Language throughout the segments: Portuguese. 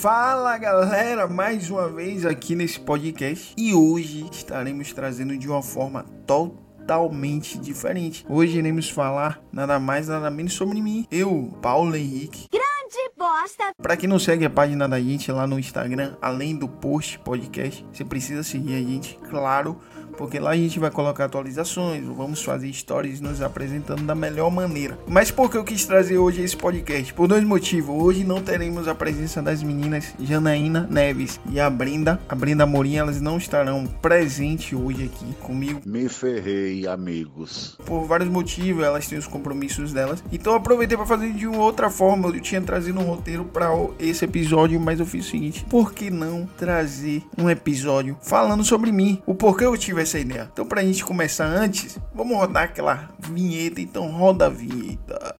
Fala galera, mais uma vez aqui nesse podcast e hoje estaremos trazendo de uma forma totalmente diferente. Hoje iremos falar nada mais nada menos sobre mim, eu, Paulo Henrique. Grande bosta! Para quem não segue a página da gente lá no Instagram, além do post podcast, você precisa seguir a gente, claro porque lá a gente vai colocar atualizações, vamos fazer stories nos apresentando da melhor maneira. Mas por que eu quis trazer hoje esse podcast? Por dois motivos. Hoje não teremos a presença das meninas Janaína Neves e a Brenda, a Brenda Morim, elas não estarão presentes hoje aqui comigo. Me ferrei, amigos. Por vários motivos, elas têm os compromissos delas. Então eu aproveitei para fazer de uma outra forma. Eu tinha trazido um roteiro para esse episódio, mas eu fiz o seguinte: por que não trazer um episódio falando sobre mim? O porquê eu tive essa Então, pra gente começar antes, vamos rodar aquela vinheta. Então, roda a vinheta.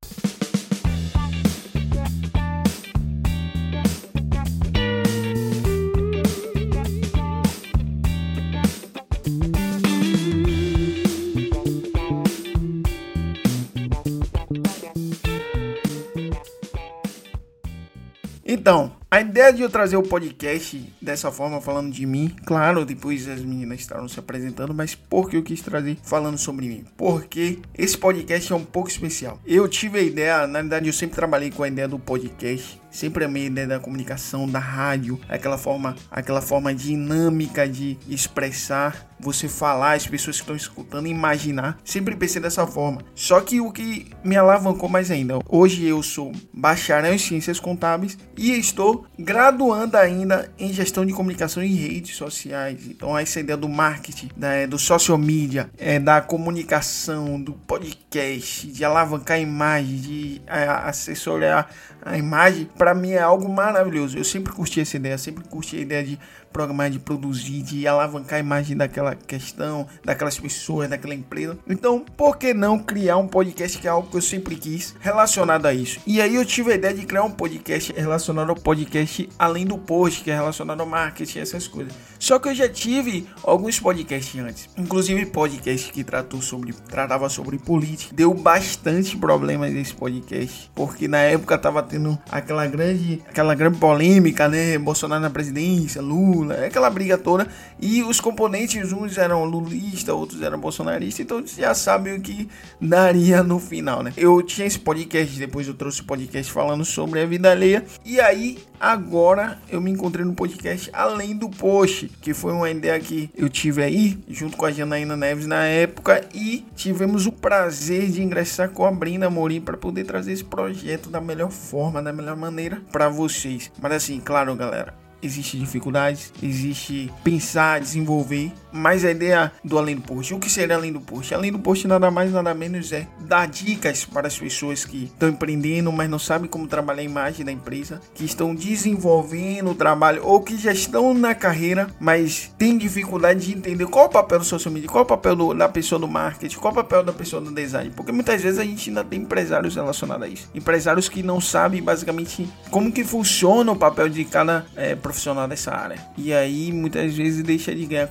Então, a ideia de eu trazer o podcast dessa forma, falando de mim, claro, depois as meninas estavam se apresentando, mas por que eu quis trazer falando sobre mim? Porque esse podcast é um pouco especial. Eu tive a ideia, na verdade, eu sempre trabalhei com a ideia do podcast, sempre amei a ideia da comunicação, da rádio, aquela forma, aquela forma dinâmica de expressar, você falar, as pessoas que estão escutando, imaginar. Sempre pensei dessa forma. Só que o que me alavancou mais ainda, hoje eu sou bacharel em ciências contábeis e estou graduando ainda em gestão de comunicação em redes sociais. Então, essa ideia do marketing, da, do social media, é, da comunicação, do podcast, de alavancar a imagem, de é, assessorar a imagem, para mim é algo maravilhoso. Eu sempre curti essa ideia, sempre curti a ideia de programar, de produzir, de alavancar a imagem daquela questão, daquelas pessoas, daquela empresa. Então, por que não criar um podcast que é algo que eu sempre quis relacionado a isso? E aí eu tive a ideia de criar um podcast relacionado ao podcast além do post, que é relacionado ao marketing, essas coisas. Só que eu já tive alguns podcasts antes, inclusive podcast que tratou sobre, tratava sobre política. Deu bastante problemas nesse podcast, porque na época tava tendo aquela grande, aquela grande polêmica, né? Bolsonaro na presidência, Lula aquela briga toda. E os componentes, uns eram lulistas, outros eram bolsonaristas, então já sabe o que daria no final, né? Eu tinha esse podcast, depois eu trouxe o podcast falando sobre a vida alheia. E aí, agora eu me encontrei no podcast Além do Post, que foi uma ideia que eu tive aí, junto com a Janaína Neves na época, e tivemos o prazer de ingressar com a Brina Morim para poder trazer esse projeto da melhor forma, da melhor maneira para vocês. Mas assim, claro, galera, existe dificuldades, existe pensar, desenvolver, mas a ideia do além do post, o que seria além do post? Além do post nada mais nada menos é dar dicas para as pessoas que estão empreendendo, mas não sabem como trabalhar a imagem da empresa, que estão desenvolvendo o trabalho ou que já estão na carreira, mas têm dificuldade de entender qual é o papel do social media, qual é o papel do, da pessoa do marketing, qual é o papel da pessoa do design, porque muitas vezes a gente ainda tem empresários relacionados a isso, empresários que não sabem basicamente como que funciona o papel de cada é, profissional dessa área. E aí muitas vezes deixa de ganhar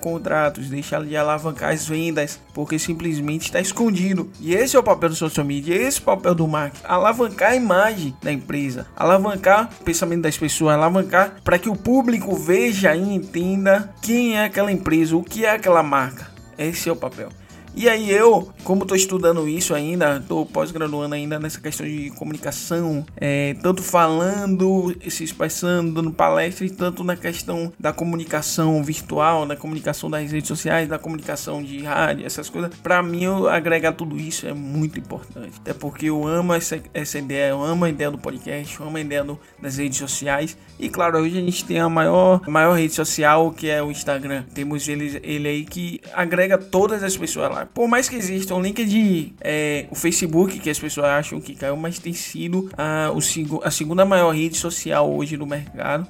contratos, deixa de alavancar as vendas, porque simplesmente está escondido. E esse é o papel do social media, esse é o papel do marketing, alavancar a imagem da empresa, alavancar o pensamento das pessoas, alavancar para que o público veja e entenda quem é aquela empresa, o que é aquela marca. Esse é o papel. E aí eu, como estou estudando isso ainda, estou pós-graduando ainda nessa questão de comunicação, é, tanto falando, se expressando, dando palestras, tanto na questão da comunicação virtual, da comunicação das redes sociais, da comunicação de rádio, essas coisas. Para mim, eu agregar tudo isso é muito importante. Até porque eu amo essa, essa ideia, eu amo a ideia do podcast, eu amo a ideia do, das redes sociais. E claro, hoje a gente tem a maior, a maior rede social que é o Instagram. Temos ele, ele aí que agrega todas as pessoas lá por mais que exista um link de é, o Facebook, que as pessoas acham que caiu, mas tem sido a, o, a segunda maior rede social hoje no mercado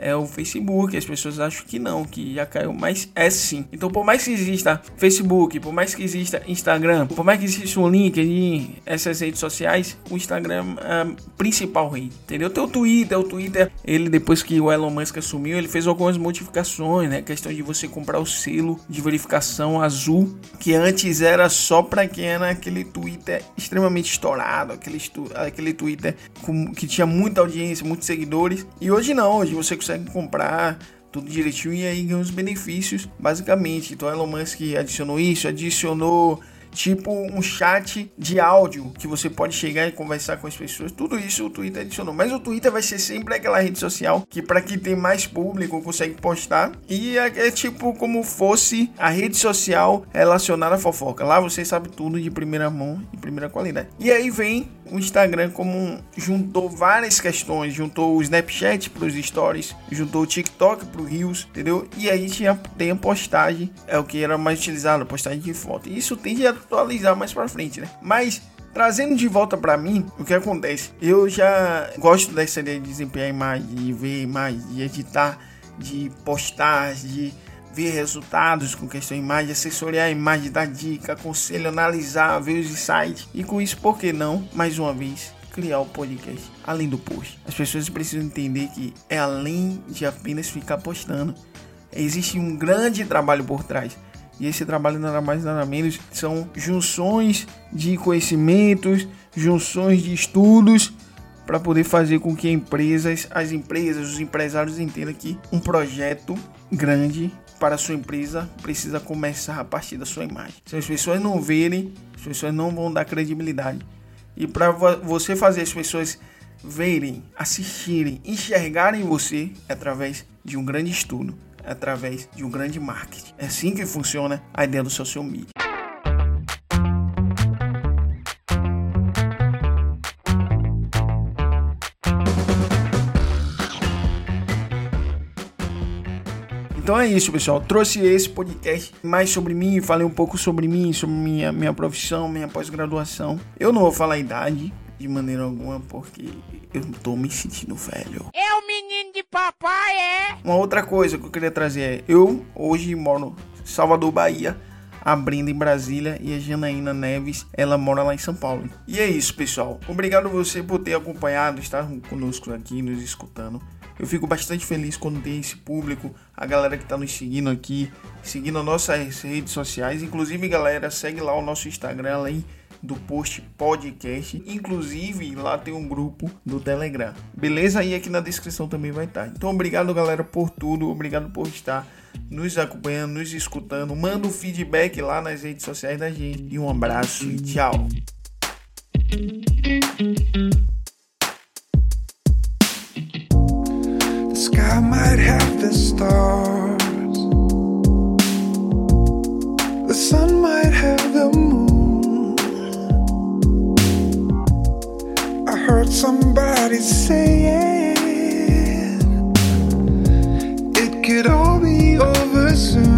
é o Facebook. As pessoas acham que não, que já caiu, mas é sim. Então, por mais que exista Facebook, por mais que exista Instagram, por mais que exista um LinkedIn, essas redes sociais, o Instagram é a principal rede, entendeu? Tem o Twitter, o Twitter, ele depois que o Elon Musk assumiu, ele fez algumas modificações, né? questão de você comprar o selo de verificação azul, que antes era só para quem era aquele Twitter extremamente estourado, aquele, aquele Twitter com, que tinha muita audiência, muitos seguidores. E hoje não, hoje você você consegue comprar tudo direitinho e aí ganha os benefícios, basicamente. Então Elon Musk adicionou isso, adicionou tipo um chat de áudio que você pode chegar e conversar com as pessoas. Tudo isso o Twitter adicionou. Mas o Twitter vai ser sempre aquela rede social que para quem tem mais público consegue postar e é, é, tipo como fosse a rede social relacionada à fofoca. Lá você sabe tudo de primeira mão e primeira qualidade. E aí vem o Instagram como juntou várias questões, juntou o Snapchat para os stories, juntou o TikTok para o Reels, entendeu? E aí tinha tem a postagem, é o que era mais utilizado, postagem de foto. E isso tende a atualizar mais para frente, né? Mas Trazendo de volta para mim, o que acontece? Eu já gosto dessa ideia de desempenhar imagem, de ver imagem, de editar, de postar, de ver resultados com questão de imagem, assessorar a imagem, dar dica, aconselho, analisar, ver os insights. E com isso, por que não, mais uma vez, criar o podcast além do post? As pessoas precisam entender que é além de apenas ficar postando. Existe um grande trabalho por trás. E esse trabalho nada mais nada menos são junções de conhecimentos, junções de estudos para poder fazer com que empresas, as empresas, os empresários entendam que um projeto grande para a sua empresa precisa começar a partir da sua imagem. Se as pessoas não verem, as pessoas não vão dar credibilidade. E para você fazer as pessoas verem, assistirem, enxergarem você é através de um grande estudo através de um grande marketing. É assim que funciona a ideia do social media. Então é isso, pessoal. Trouxe esse podcast mais sobre mim, falei um pouco sobre mim, sobre minha, minha profissão, minha pós-graduação. Eu não vou falar a idade de maneira alguma, porque eu tô me sentindo velho. É o menino de papai, é? Uma outra coisa que eu queria trazer é: eu hoje moro em Salvador, Bahia. A Brenda em Brasília e a Janaína Neves, ela mora lá em São Paulo. E é isso, pessoal. Obrigado você por ter acompanhado, estar conosco aqui, nos escutando. Eu fico bastante feliz quando tem esse público, a galera que está nos seguindo aqui, seguindo nossas redes sociais. Inclusive, galera, segue lá o nosso Instagram, além do post podcast. Inclusive, lá tem um grupo do Telegram. Beleza? E aqui na descrição também vai estar. Então, obrigado, galera, por tudo. Obrigado por estar nos acompanhando, nos escutando. Manda um feedback lá nas redes sociais da gente. E um abraço e tchau. Could all be over soon.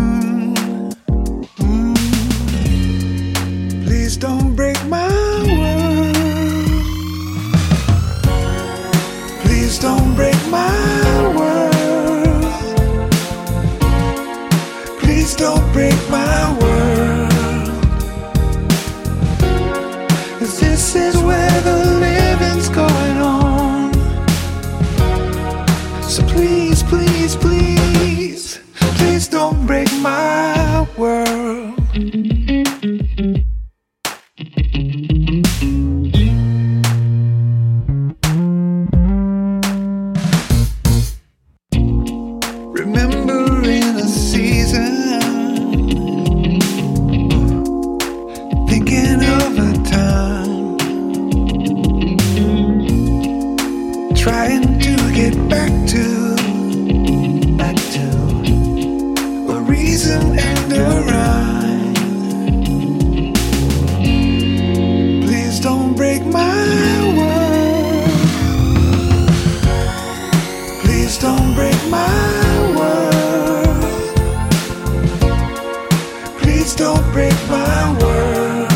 Please don't break my world.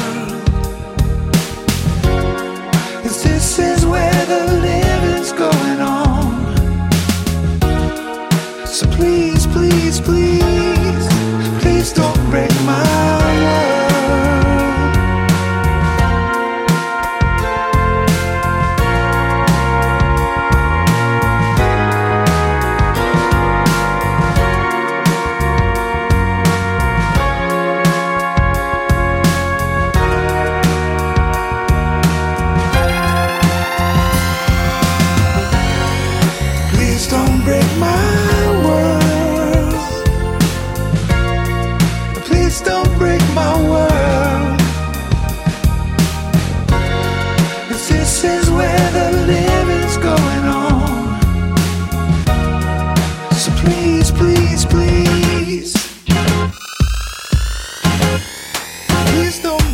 Cause this is where the Please don't